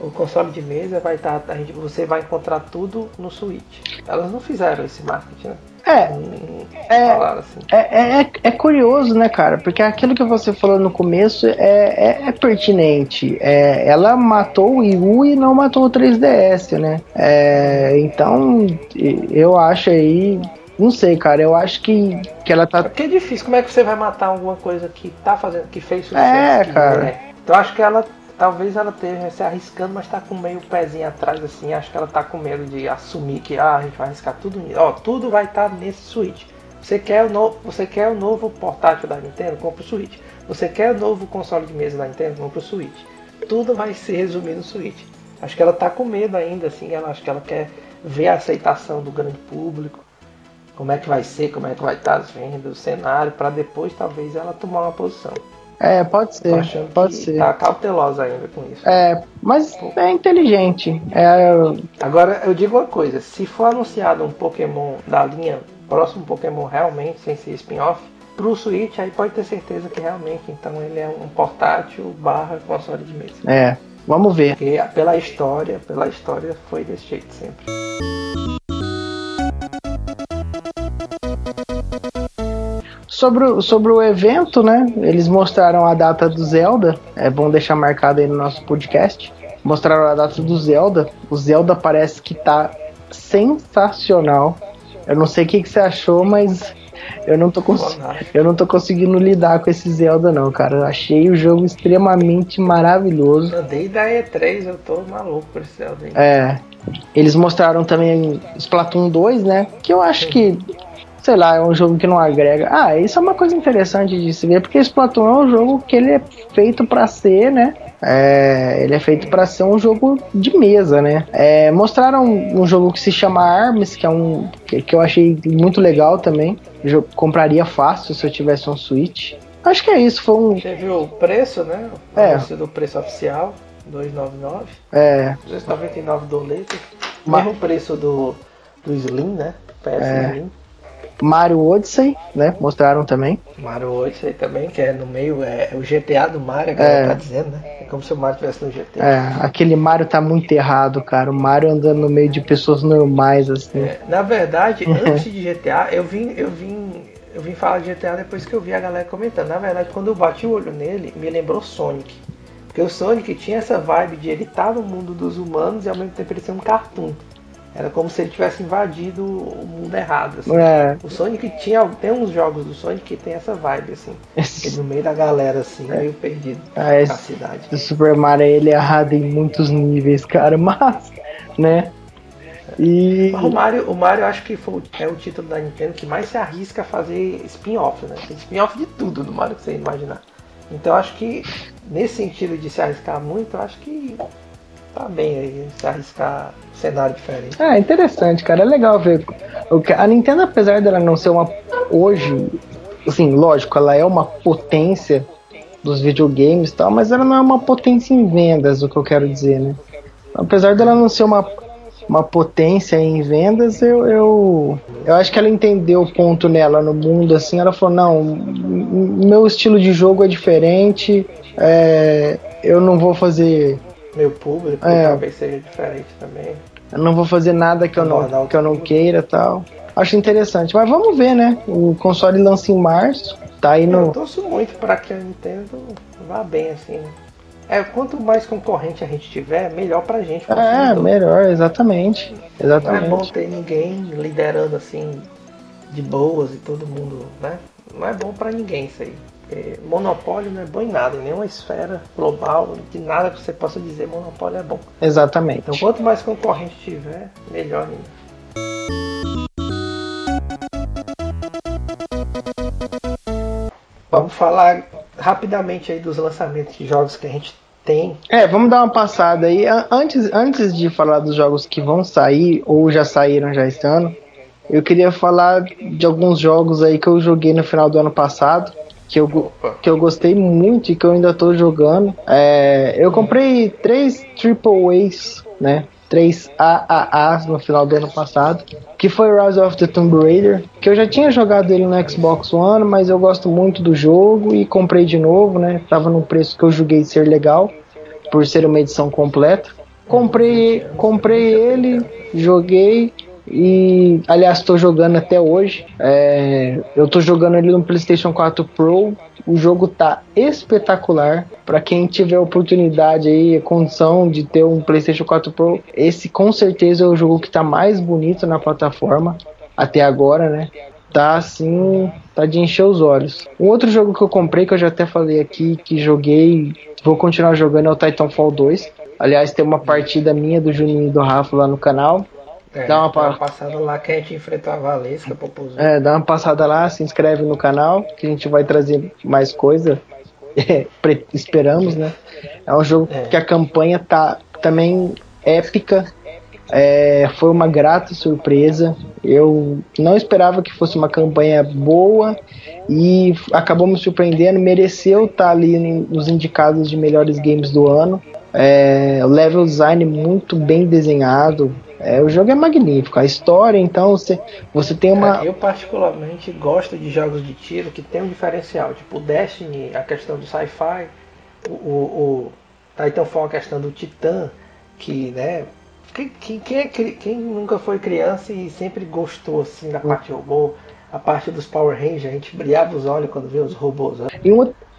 o console de mesa vai estar, tá, a gente, você vai encontrar tudo no Switch. Elas não fizeram esse marketing, né? É, hum, é, assim. é, é, é, é, curioso, né, cara? Porque aquilo que você falou no começo é, é, é pertinente. É, ela matou o Wii U e não matou o 3DS, né? É, então, eu acho aí não sei, cara. Eu acho que, que ela tá. Porque é difícil. Como é que você vai matar alguma coisa que tá fazendo, que fez sucesso? É, cara. É. Então acho que ela. Talvez ela esteja se arriscando, mas tá com meio pezinho atrás, assim. Acho que ela tá com medo de assumir que ah, a gente vai arriscar tudo. Ó, tudo vai estar tá nesse Switch. Você quer, o no... você quer o novo portátil da Nintendo? Compre o Switch. Você quer o novo console de mesa da Nintendo? Compre o Switch. Tudo vai se resumir no Switch. Acho que ela tá com medo ainda, assim. Ela acho que ela quer ver a aceitação do grande público como é que vai ser, como é que vai estar as vendas, o cenário, para depois talvez ela tomar uma posição. É, pode ser. pode ser. Tá cautelosa ainda com isso. É, mas é inteligente. É... Agora eu digo uma coisa: se for anunciado um Pokémon da linha próximo Pokémon realmente, sem ser spin-off, pro Switch, aí pode ter certeza que realmente, então ele é um portátil barra console de mesa. É, vamos ver. Porque pela história, pela história foi desse jeito sempre. Sobre o, sobre o evento, né? Eles mostraram a data do Zelda. É bom deixar marcado aí no nosso podcast. Mostraram a data do Zelda. O Zelda parece que tá sensacional. Eu não sei o que, que você achou, mas eu não, tô cons... eu não tô conseguindo lidar com esse Zelda, não, cara. Eu achei o jogo extremamente maravilhoso. Desde a E3 eu tô maluco por esse Zelda aí. É. Eles mostraram também Splatoon 2, né? Que eu acho que sei lá, é um jogo que não agrega. Ah, isso é uma coisa interessante de se ver, porque Splatoon é um jogo que ele é feito para ser, né? É, ele é feito para ser um jogo de mesa, né? É, mostraram um, um, jogo que se chama Arms, que é um que, que, eu achei muito legal também. Eu compraria fácil se eu tivesse um Switch. Acho que é isso, foi um. Você viu o preço, né? O é. preço do preço oficial, 299. É. 299 doletas. Mesmo preço do, do Slim, né? PS É. Slim. Mario Odyssey, né? Mostraram também. Mario Odyssey também, que é no meio, é, é o GTA do Mario, a É. galera tá dizendo, né? É como se o Mario estivesse no GTA. É, aquele Mario tá muito errado, cara. O Mario andando no meio de pessoas normais, assim. É, na verdade, antes de GTA, eu vim, eu vim, eu vim falar de GTA depois que eu vi a galera comentando. Na verdade, quando eu bati o olho nele, me lembrou Sonic. Porque o Sonic tinha essa vibe de ele estar no mundo dos humanos e ao mesmo tempo ele ser um cartoon. Era como se ele tivesse invadido o mundo errado. Assim. É, O Sonic tinha. Tem uns jogos do Sonic que tem essa vibe, assim. Ele no meio da galera, assim, meio perdido Ah, na cidade. o Super Mario ele é errado em muitos níveis, cara, mas, né? E o Mario, o Mario acho que foi, é o título da Nintendo que mais se arrisca a fazer spin-off, né? Tem spin-off de tudo do Mario que você imaginar. Então acho que nesse sentido de se arriscar muito, acho que tá bem aí, se arriscar cenário diferente. é interessante, cara, é legal ver. A Nintendo, apesar dela não ser uma hoje, assim, lógico, ela é uma potência dos videogames e tal, mas ela não é uma potência em vendas, o que eu quero dizer, né? Apesar dela não ser uma, uma potência em vendas, eu, eu, eu acho que ela entendeu o ponto nela no mundo, assim, ela falou, não, meu estilo de jogo é diferente, é, eu não vou fazer. Meu público É. talvez seja diferente também. Eu não vou fazer nada que eu não, que eu não queira tal. Acho interessante, mas vamos ver, né? O console lança em março, tá aí Eu no. torço muito para que a Nintendo vá bem assim. né? É, quanto mais concorrente a gente tiver, melhor pra gente. É, melhor, exatamente. Não é bom Exatamente. ter ninguém liderando assim de boas e todo mundo, né? Não é bom pra ninguém isso aí. Porque monopólio não é bom em nada, em nenhuma esfera global, de nada que você possa dizer monopólio é bom. Exatamente. Então quanto mais concorrente tiver, melhor ainda. Vamos falar rapidamente aí dos lançamentos de jogos que a gente tem. É, vamos dar uma passada aí. Antes, antes de falar dos jogos que vão sair ou já saíram já este ano, eu queria falar de alguns jogos aí que eu joguei no final do ano passado, que eu, que eu gostei muito e que eu ainda tô jogando. É, eu comprei três Triple A's, né? Três AAAs no final do ano passado, que foi Rise of the Tomb Raider, que eu já tinha jogado ele no Xbox One, mas eu gosto muito do jogo e comprei de novo, né? Tava num preço que eu julguei ser legal, por ser uma edição completa. Comprei, comprei ele, joguei e, aliás, estou jogando até hoje. É, eu estou jogando ele no PlayStation 4 Pro. O jogo tá espetacular. Para quem tiver oportunidade aí, condição de ter um PlayStation 4 Pro, esse com certeza é o jogo que tá mais bonito na plataforma até agora, né? Tá assim, tá de encher os olhos. Um outro jogo que eu comprei, que eu já até falei aqui, que joguei, vou continuar jogando, é o Titanfall 2. Aliás, tem uma partida minha do Juninho e do Rafa lá no canal. É, Dá uma dá uma pa- passada lá que a gente enfrentou a Valesca, Popozuda. É, dá uma passada lá, se inscreve no canal, que a gente vai trazer mais coisa. Pre- Esperamos, né? É um jogo É. que a campanha tá também épica. É, foi uma grata surpresa. Eu não esperava que fosse uma campanha boa e acabou me surpreendendo. Mereceu estar ali nos indicados de melhores games do ano. É, level design muito bem desenhado. É, o jogo é magnífico. A história, então, você, você tem uma. Eu particularmente gosto de jogos de tiro que tem um diferencial. Tipo o Destiny, a questão do sci-fi, o, o, o Titanfall, a questão do Titã, que, né? Quem, quem, é, quem nunca foi criança e sempre gostou assim da parte robô, a parte dos Power Rangers, a gente brilhava os olhos quando vê os robôs. Né? E,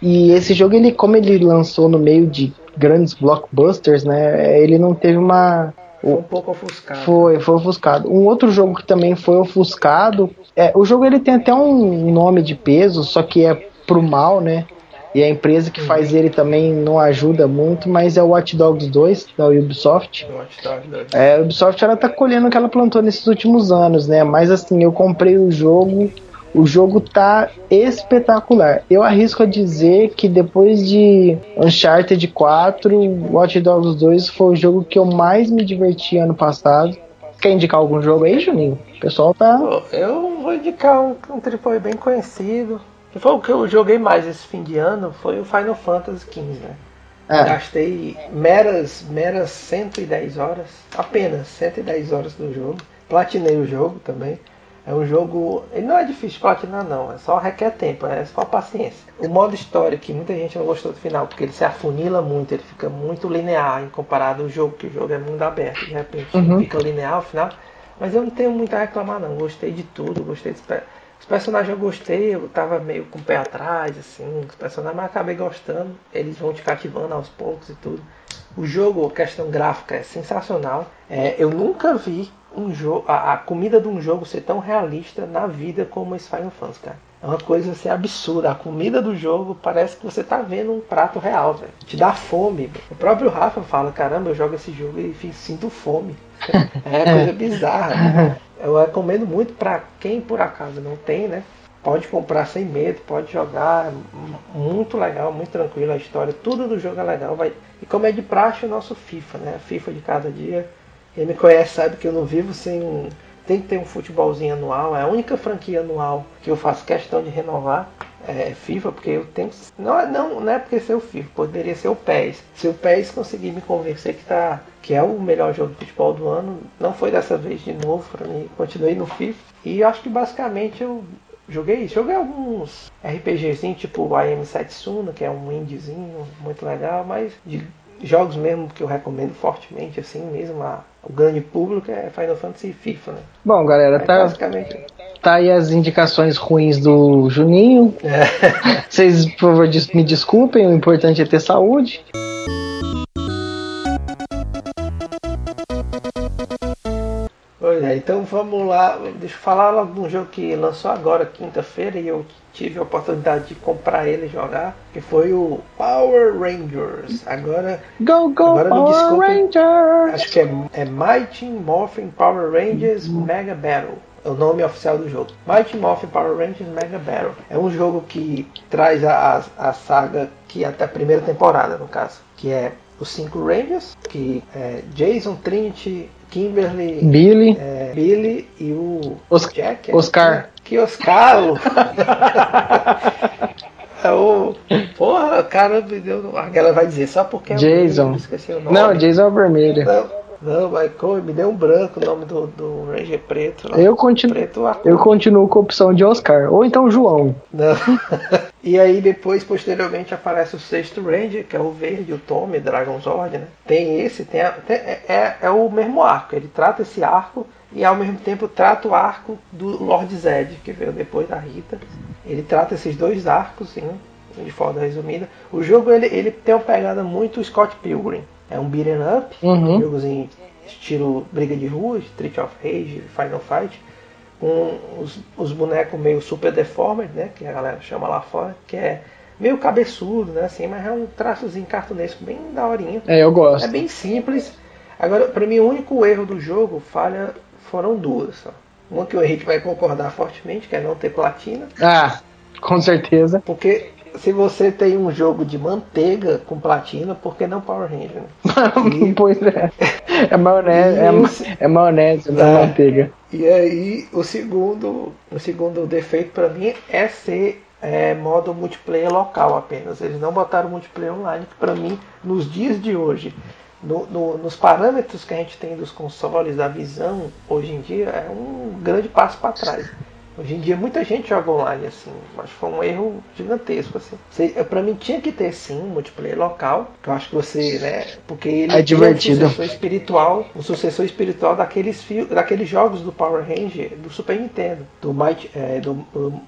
e esse jogo, ele, como ele lançou no meio de grandes blockbusters, né? Ele não teve uma. Foi um pouco ofuscado. Foi, foi ofuscado. Um outro jogo que também foi ofuscado. É, o jogo ele tem até um nome de peso, só que é pro mal, né? E a empresa que faz ele também não ajuda muito, mas é o Watch Dogs 2 da Ubisoft. Watch Dogs 2. É, a Ubisoft ela tá colhendo o que ela plantou nesses últimos anos, né? Mas assim, eu comprei o jogo o jogo tá espetacular. Eu arrisco a dizer que depois de Uncharted 4, Watch Dogs 2 foi o jogo que eu mais me diverti ano passado. Quer indicar algum jogo aí, Juninho? O pessoal tá. Eu vou indicar um, um AAA bem conhecido. Que foi o que eu joguei mais esse fim de ano, foi o Final Fantasy XV, né? É. Gastei meras, meras 110 horas, apenas 110 horas do jogo. Platinei o jogo também. É um jogo. Ele não é difícil de platinar, não. É só requer tempo, é só paciência. O modo história, que muita gente não gostou do final, porque ele se afunila muito, ele fica muito linear em comparado ao jogo, que o jogo é mundo aberto. De repente uhum. fica linear ao final. Mas eu não tenho muito a reclamar, não. Gostei de tudo, gostei de. Os personagens eu gostei, eu tava meio com o pé atrás, assim, os personagens, mas acabei gostando. Eles vão te cativando aos poucos e tudo. O jogo, questão gráfica é sensacional. É, eu nunca vi um jogo, a, a, comida de um jogo ser tão realista na vida como esse Final Fantasy, cara. É uma coisa assim, absurda. A comida do jogo parece que você tá vendo um prato real, velho. Te dá fome. O próprio Rafa fala: caramba, eu jogo esse jogo e sinto fome. É coisa bizarra. Né? Eu recomendo muito para quem por acaso não tem, né? Pode comprar sem medo, pode jogar. Muito legal, muito tranquilo a história. Tudo do jogo é legal. Vai... E como é de praxe, o nosso FIFA, né? FIFA de cada dia quem me conhece sabe que eu não vivo sem. Tem que ter um futebolzinho anual. É a única franquia anual que eu faço questão de renovar. É FIFA, porque eu tenho. Não, é, não, não é porque ser o FIFA, poderia ser o PES. Se o PES conseguir me convencer que, tá, que é o melhor jogo de futebol do ano, não foi dessa vez de novo para mim. Continuei no FIFA. E acho que basicamente eu joguei. Joguei alguns RPGzinhos, tipo o I Am Setsuna, que é um indiezinho muito legal, mas de jogos mesmo que eu recomendo fortemente, assim mesmo, a, o grande público é Final Fantasy e FIFA, né? Bom, galera, tá, basicamente... tá aí as indicações ruins do Juninho. É. Vocês, por favor, me desculpem, o importante é ter saúde. Então vamos lá. Deixa eu falar de um jogo que lançou agora, quinta-feira, e eu tive a oportunidade de comprar ele e jogar, que foi o Power Rangers. Agora, go, go, agora Power desculpe, Rangers! Acho que é, é Mighty Morphin Power Rangers Mega Battle. É o nome oficial do jogo. Mighty Morphin Power Rangers Mega Battle. É um jogo que traz a, a, a saga que até a primeira temporada, no caso, que é os cinco Rangers, que é Jason, Trinity, Kimberly, Billy, é, Billy e o Os Jack. É, Oscar. Que Oscar? é o. Porra, cara, me deu. Ela vai dizer só porque é Jason. O, esqueci o nome. Não, Jason é o vermelho. Não. Não, mas me deu um branco o nome do, do Ranger preto. Eu continuo, preto, eu continuo com a opção de Oscar, ou então João. Não. e aí depois, posteriormente, aparece o sexto Ranger, que é o verde, o Tommy, Dragonzord, né? Tem esse, tem, a, tem é, é, é, o mesmo arco, ele trata esse arco e ao mesmo tempo trata o arco do Lord Zed, que veio depois da Rita. Ele trata esses dois arcos, sim, de forma resumida. O jogo ele, ele tem uma pegada muito Scott Pilgrim. É um beat'em up, uhum. jogos em estilo briga de rua, Street of Rage, Final Fight, com os, os bonecos meio super deformed, né, que a galera chama lá fora, que é meio cabeçudo, né, assim, mas é um traçozinho cartunesco bem daorinho. É, eu gosto. É bem simples. Agora, para mim, o único erro do jogo, falha, foram duas. Só. Uma que o Henrique vai concordar fortemente, que é não ter platina. Ah, com certeza. Porque se você tem um jogo de manteiga com platina, por que não Power Ranger? E... pois é. É maionese, é, o... é maionese, não é manteiga. E aí o segundo, o segundo defeito para mim é ser é, modo multiplayer local apenas. Eles não botaram multiplayer online, que para mim, nos dias de hoje, no, no, nos parâmetros que a gente tem dos consoles, da visão, hoje em dia, é um grande passo para trás. Hoje em dia muita gente joga online assim, mas foi um erro gigantesco assim. Para mim tinha que ter sim um multiplayer local, que eu acho que você, né, porque ele é divertido. É um sucessor espiritual, um sucessor espiritual daqueles daqueles jogos do Power Ranger do Super Nintendo, do Might, é, do,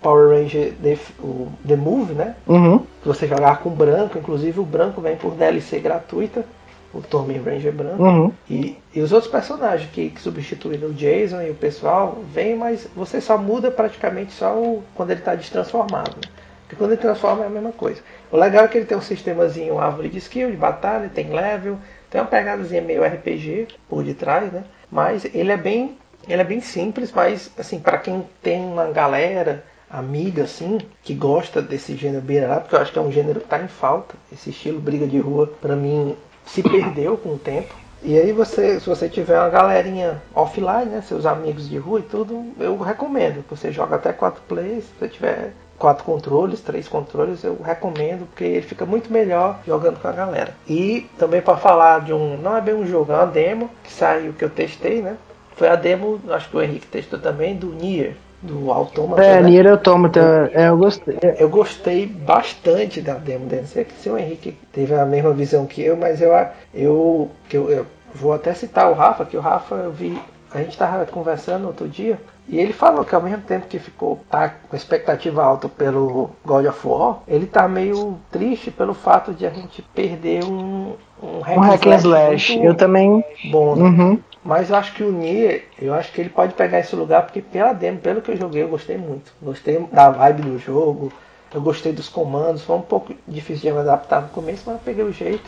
Power Ranger The, o, The Move, né? Uhum. Que você jogar com branco, inclusive o branco vem por DLC gratuita o Tommy Ranger branco. Uhum. E, e os outros personagens que, que substituíram o Jason e o pessoal vem, mas você só muda praticamente só o, quando ele está destransformado. Né? Porque quando ele transforma é a mesma coisa. O legal é que ele tem um sistemazinho árvore de skill, de batalha, tem level, tem uma pegadazinha meio RPG por detrás, né? Mas ele é bem, ele é bem simples, mas assim, para quem tem uma galera amiga assim que gosta desse gênero up, porque eu acho que é um gênero que tá em falta, esse estilo briga de rua, para mim se perdeu com o tempo. E aí você, se você tiver uma galerinha offline, né, seus amigos de rua e tudo, eu recomendo. Você joga até quatro players, se você tiver quatro controles, três controles, eu recomendo porque ele fica muito melhor jogando com a galera. E também para falar de um, não é bem um jogo, é uma demo que saiu que eu testei, né? Foi a demo, acho que o Henrique testou também do Nier, do Autômata. É, né? Nier Automata, é, eu gostei. Eu gostei bastante da demo dele. Não sei se o Henrique teve a mesma visão que eu, mas eu, eu, eu, eu vou até citar o Rafa, que o Rafa eu vi. A gente estava conversando outro dia e ele falou que ao mesmo tempo que ficou tá com expectativa alta pelo God of War, ele tá meio triste pelo fato de a gente perder um um hack, um hack and slash. Eu também. Bom, né? uhum. Mas eu acho que o Nier, eu acho que ele pode pegar esse lugar, porque pela demo, pelo que eu joguei, eu gostei muito. Gostei da vibe do jogo, eu gostei dos comandos, foi um pouco difícil de me adaptar no começo, mas eu peguei o jeito.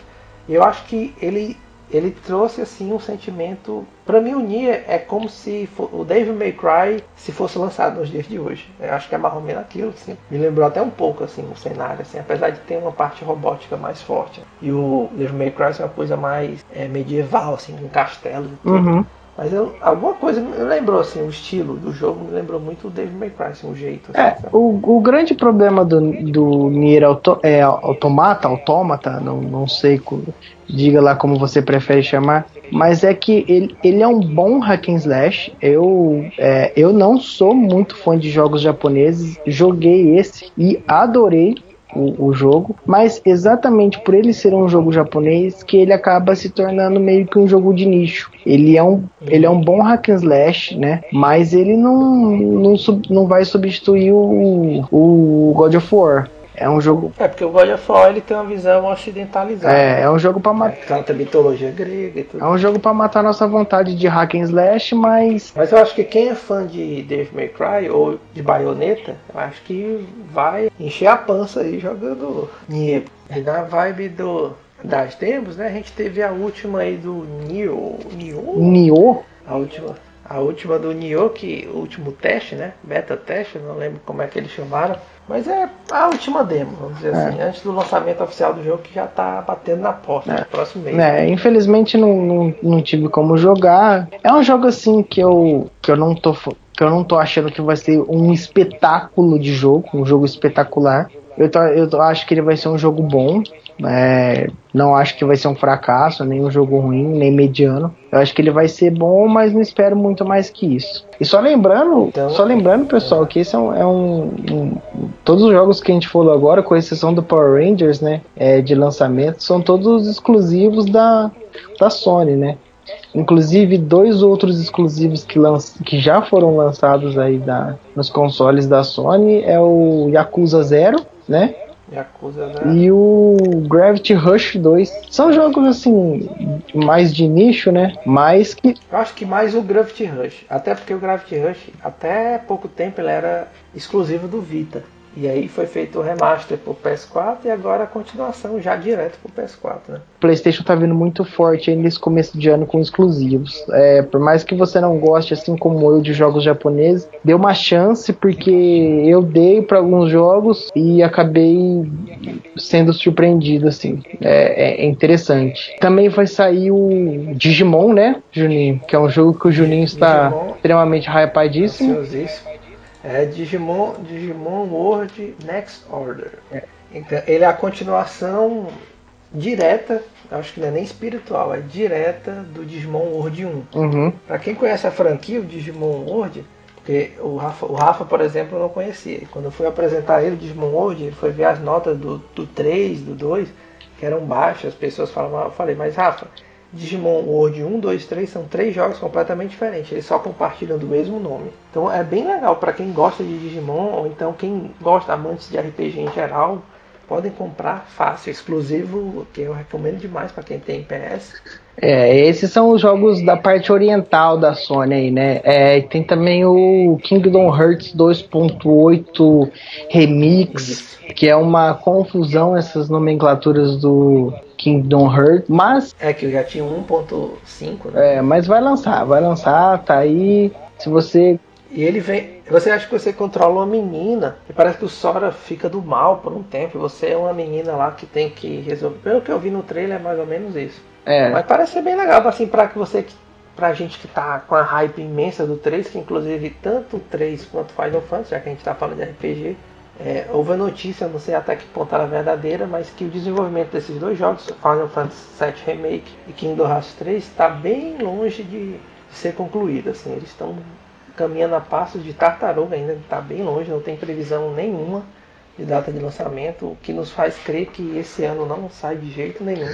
E eu acho que ele ele trouxe assim um sentimento. Para mim, o é como se o Devil May Cry se fosse lançado nos dias de hoje. Eu acho que é mais ou menos aquilo. Assim. Me lembrou até um pouco assim o cenário, assim, apesar de ter uma parte robótica mais forte. E o Devil May Cry é uma coisa mais é, medieval, assim, um castelo. Uhum. Mas eu, alguma coisa me lembrou, assim, o estilo do jogo me lembrou muito o Devil May Cry, assim, o jeito. Assim, é, o, o grande problema do, do Nier Auto, é Automata, Automata, não, não sei, diga lá como você prefere chamar, mas é que ele, ele é um bom hack and slash. Eu, é, eu não sou muito fã de jogos japoneses, joguei esse e adorei o, o, jogo, mas exatamente por ele ser um jogo japonês que ele acaba se tornando meio que um jogo de nicho. Ele é um, ele é um bom hack and slash, né? Mas ele não, não, não vai substituir o, o God of War. É um jogo. É, porque o God of War ele tem uma visão ocidentalizada. É, é um jogo pra matar. É, canta mitologia grega e tudo. É um jogo pra matar nossa vontade de hack and slash, mas. Mas eu acho que quem é fã de Devil May Cry ou de Bayonetta, eu acho que vai encher a pança aí jogando. E na vibe do. Das demos, né? A gente teve a última aí do Nioh. Nioh? Nioh? A última a última do Nioh, que o último teste, né? Beta teste, não lembro como é que eles chamaram. Mas é a última demo, vamos dizer é. assim, antes do lançamento oficial do jogo que já tá batendo na porta, é. no próximo mês. É, infelizmente não, não, não, tive como jogar. É um jogo assim que eu, que eu não tô. Que eu não tô achando que vai ser um espetáculo de jogo, um jogo espetacular. Eu, tô, eu acho que ele vai ser um jogo bom. É, não acho que vai ser um fracasso, nem um jogo ruim, nem mediano. Eu acho que ele vai ser bom, mas não espero muito mais que isso. E só lembrando, então, só lembrando, pessoal, que esse é, um, é um, um, Todos os jogos que a gente falou agora, com exceção do Power Rangers, né? É, de lançamento, são todos exclusivos da, da Sony, né? Inclusive dois outros exclusivos que, que já foram lançados aí da, nos consoles da Sony é o Yakuza Zero, né? Yakuza, né? E o Gravity Rush 2. São jogos assim, mais de nicho, né? Mais que. Eu acho que mais o Gravity Rush. Até porque o Gravity Rush, até pouco tempo, ele era exclusivo do Vita. E aí foi feito o remaster pro PS4 e agora a continuação já direto pro PS4, né? O PlayStation tá vindo muito forte aí nesse começo de ano com exclusivos. É, por mais que você não goste, assim como eu, de jogos japoneses, dê uma chance porque eu dei para alguns jogos e acabei sendo surpreendido, assim. É, é, interessante. Também vai sair o Digimon, né, Juninho? Que é um jogo que o Juninho está Digimon, extremamente hypadíssimo. Ansiosíssimo. É Digimon, Digimon World Next Order. É. Então, ele é a continuação direta, acho que não é nem espiritual, é direta do Digimon World 1. Uhum. Pra quem conhece a franquia, o Digimon World, porque o Rafa, o Rafa, por exemplo, eu não conhecia. E quando eu fui apresentar ele, o Digimon World, ele foi ver as notas do, do 3, do 2, que eram baixas, as pessoas falavam, eu falei, mas Rafa, Digimon World 1, 2, 3 são três jogos completamente diferentes, eles só compartilham do mesmo nome. Então é bem legal para quem gosta de Digimon, ou então quem gosta, amantes de RPG em geral, podem comprar fácil, exclusivo, que eu recomendo demais para quem tem PS. É, esses são os jogos da parte oriental da Sony aí, né? É, tem também o Kingdom Hearts 2.8 Remix, que é uma confusão essas nomenclaturas do Kingdom Hearts, mas É que eu já tinha 1.5, né? é, mas vai lançar, vai lançar, tá aí. Se você E ele vem. Você acha que você controla uma menina e parece que o Sora fica do mal por um tempo. E você é uma menina lá que tem que resolver. Pelo que eu vi no trailer é mais ou menos isso. é, Mas parece ser bem legal, assim, pra que você. Pra gente que tá com a hype imensa do 3, que inclusive tanto o 3 quanto o Final Fantasy, já que a gente tá falando de RPG, é, houve a notícia, não sei até que ponto era verdadeira, mas que o desenvolvimento desses dois jogos, Final Fantasy VII Remake e Kingdom Hearts 3, está bem longe de ser concluído. Assim, eles estão caminhando a passos de tartaruga ainda, está bem longe, não tem previsão nenhuma de data de lançamento, o que nos faz crer que esse ano não sai de jeito nenhum.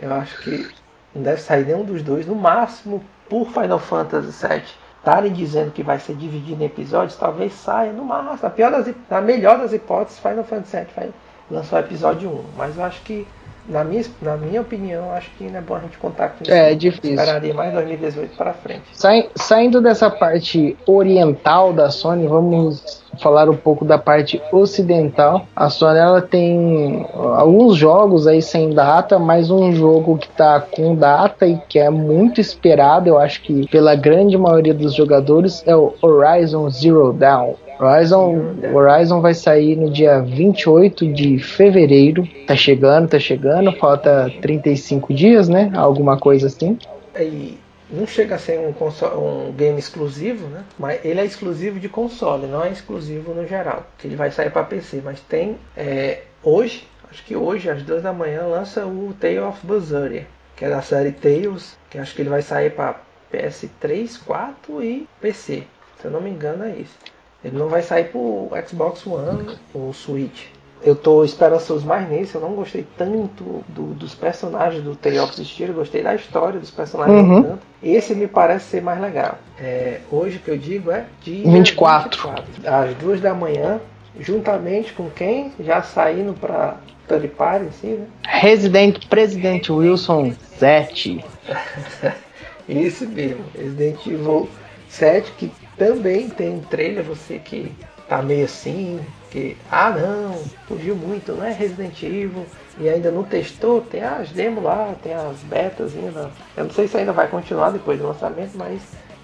Eu acho que não deve sair nenhum dos dois. No máximo, por Final Fantasy VII estarem dizendo que vai ser dividido em episódios, talvez saia no máximo. Na, pior das, na melhor das hipóteses, Final Fantasy VII vai lançar o episódio 1. Mas eu acho que, na minha, na minha opinião, acho que não é bom a gente contar com isso. É, difícil. Esperaria mais 2018 para frente. Sai- saindo dessa parte oriental da Sony, vamos falar um pouco da parte ocidental. A Sony ela tem alguns jogos aí sem data, mas um jogo que tá com data e que é muito esperado, eu acho que pela grande maioria dos jogadores, é o Horizon Zero Dawn. Horizon, Horizon vai sair no dia 28 de fevereiro. Tá chegando, tá chegando, falta 35 dias, né? Alguma coisa assim. Não chega a ser um, console, um game exclusivo, né? Mas ele é exclusivo de console, não é exclusivo no geral. Que ele vai sair para PC, mas tem é, hoje, acho que hoje às duas da manhã lança o Tale of Berseria, que é da série Tales, que acho que ele vai sair para PS3, 4 e PC. Se eu não me engano é isso. Ele não vai sair pro Xbox One ou Switch. Eu tô esperançoso mais nesse, eu não gostei tanto do- dos personagens do Tale of Steel, gostei da história dos personagens Uhum. tanto. Esse me parece ser mais legal. É, hoje o que eu digo é dia 24. 24, às duas da manhã, juntamente com quem? Já saindo pra Third Party, assim, né? Resident President Wilson 7. Isso mesmo, Resident Evil 7, que também tem um trailer, você que tá meio assim, que, ah não, fugiu muito, não é Resident Evil, e ainda não testou, tem as demos lá, tem as betas ainda. Eu não sei se ainda vai continuar depois do lançamento, mas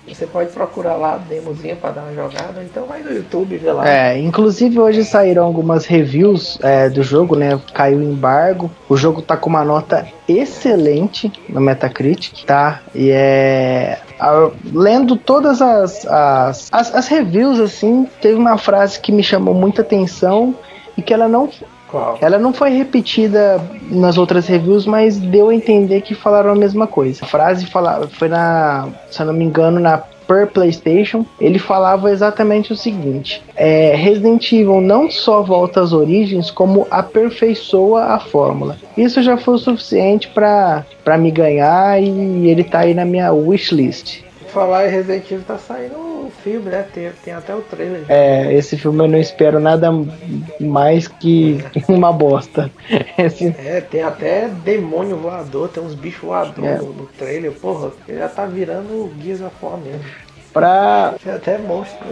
você pode procurar lá a demozinha para dar uma jogada, então vai no YouTube ver lá. É, inclusive hoje saíram algumas reviews é, do jogo, né? Caiu o embargo. O jogo tá com uma nota excelente no Metacritic, tá? E é. a- lendo todas as, as, as, as reviews, assim, teve uma frase que me chamou muita atenção e que ela não Qual? ela não foi repetida nas outras reviews, mas deu a entender que falaram a mesma coisa. A frase fala, foi na, se eu não me engano, na Per PlayStation, ele falava exatamente o seguinte: é, Resident Evil não só volta às origens, como aperfeiçoa a fórmula. Isso já foi o suficiente para me ganhar e ele tá aí na minha wishlist. Falar em Resident Evil tá saindo filme, né? Tem, tem até o trailer. já. É, esse filme eu não espero nada mais que uma bosta. Esse É, tem até demônio voador, tem uns bichos voadores É. no, no trailer. Porra, ele já tá virando o Gears of War mesmo. pra Tem até monstro.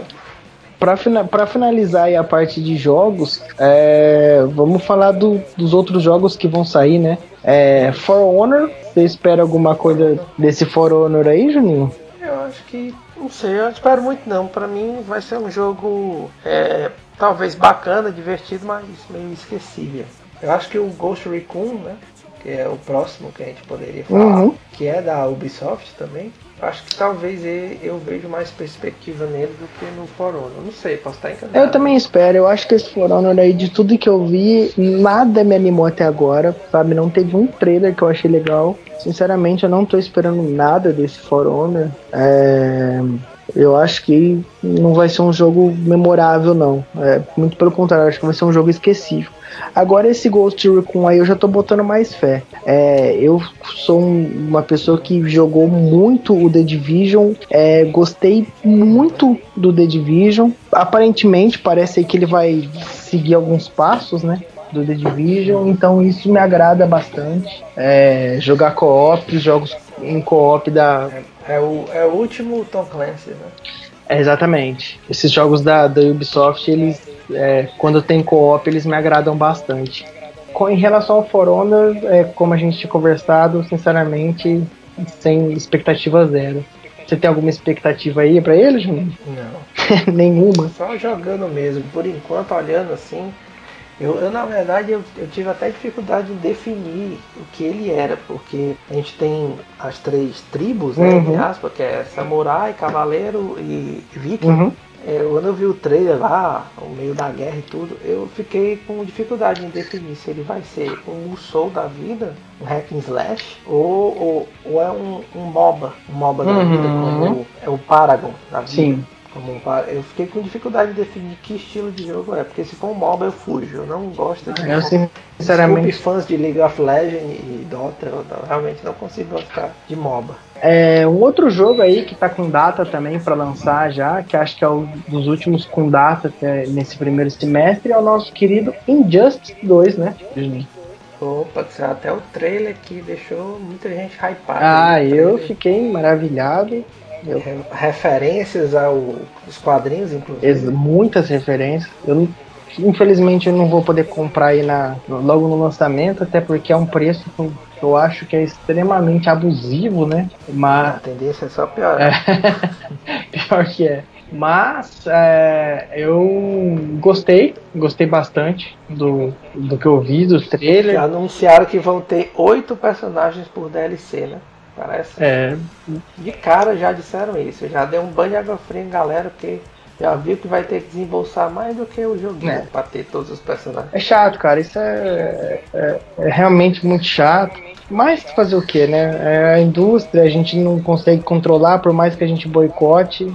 Pra, fina- pra finalizar aí a parte de jogos, é, vamos falar do- dos outros jogos que vão sair, né? É, For Honor, você espera alguma coisa desse For Honor aí, Juninho? Eu acho que. Não sei, eu espero muito não. Pra mim vai ser um jogo é, talvez bacana, divertido, mas meio esquecível. Eu acho que o Ghost Recon, né? que é o próximo que a gente poderia falar, uhum. que é da Ubisoft também. Acho que talvez eu vejo mais perspectiva nele do que no For Honor. Não sei, posso estar enganado. Eu também espero. Eu acho que esse For Honor aí, de tudo que eu vi, nada me animou até agora, sabe? Não teve um trailer que eu achei legal. Sinceramente, eu não tô esperando nada desse For Honor. É... Eu acho que não vai ser um jogo memorável, não. É, muito pelo contrário, acho que vai ser um jogo esquecível. Agora esse Ghost Recon aí eu já tô botando mais fé. É, eu sou um, uma pessoa que jogou muito o The Division, é, gostei muito do The Division. Aparentemente parece que ele vai seguir alguns passos, né? Do The Division, então isso me agrada bastante. É, jogar co-op, jogos em co-op da. É, o, é o último Tom Clancy, né? É, exatamente. Esses jogos da, da Ubisoft, eles é, quando tem co-op, eles me agradam bastante. Com, em relação ao For Honor, é, como a gente tinha conversado, sinceramente, sem expectativa zero. Você tem alguma expectativa aí para ele, Juninho? Não. Nenhuma. Só jogando mesmo. Por enquanto, olhando assim, eu, eu, na verdade eu, eu, tive até dificuldade em definir o que ele era, porque a gente tem as três tribos, né, uhum. aspas, que é samurai, cavaleiro e viking. Uhum. É, quando eu vi o trailer lá, o meio da guerra e tudo, eu fiquei com dificuldade em definir se ele vai ser um Musou da vida, um hack and slash, ou, ou, ou é um, um MOBA, um MOBA da vida, uhum. como é o Paragon da vida. Sim. Como um, eu fiquei com dificuldade de definir que estilo de jogo é, porque se for um MOBA eu fujo, eu não gosto de. Eu sinceramente. Desculpe fãs de League of Legends e Dota, eu realmente não consigo gostar de MOBA. É, um outro jogo aí que tá com data também para lançar já, que acho que é um dos últimos com data nesse primeiro semestre, é o nosso querido Injustice 2, né? Opa, até o trailer que deixou muita gente hypada. Ah, eu fiquei maravilhado. Eu... Referências aos quadrinhos, inclusive. Muitas referências. Eu infelizmente eu não vou poder comprar aí na, logo no lançamento, até porque é um preço eu acho que é extremamente abusivo, né? Mas... A tendência é só piorar. É. Pior que é. Mas é, eu gostei, gostei bastante do, do que eu vi, do trailer. Já anunciaram que vão ter oito personagens por DLC, né? Parece. É. De cara já disseram isso. Já deu um banho de água fria em galera, porque já viu que vai ter que desembolsar mais do que o joguinho é. pra ter todos os personagens. É chato, cara. Isso é, é, é realmente muito chato. Mas fazer o que, né? É a indústria, a gente não consegue controlar, por mais que a gente boicote.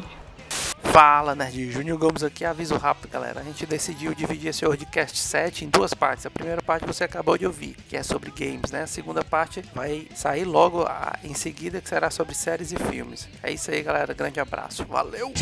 Fala, Nerd. Júnior Gomes aqui, aviso rápido, galera. A gente decidiu dividir esse Wordcast 7 em duas partes. A primeira parte você acabou de ouvir, que é sobre games, né? A segunda parte vai sair logo em seguida, que será sobre séries e filmes. É isso aí, galera. Grande abraço. Valeu!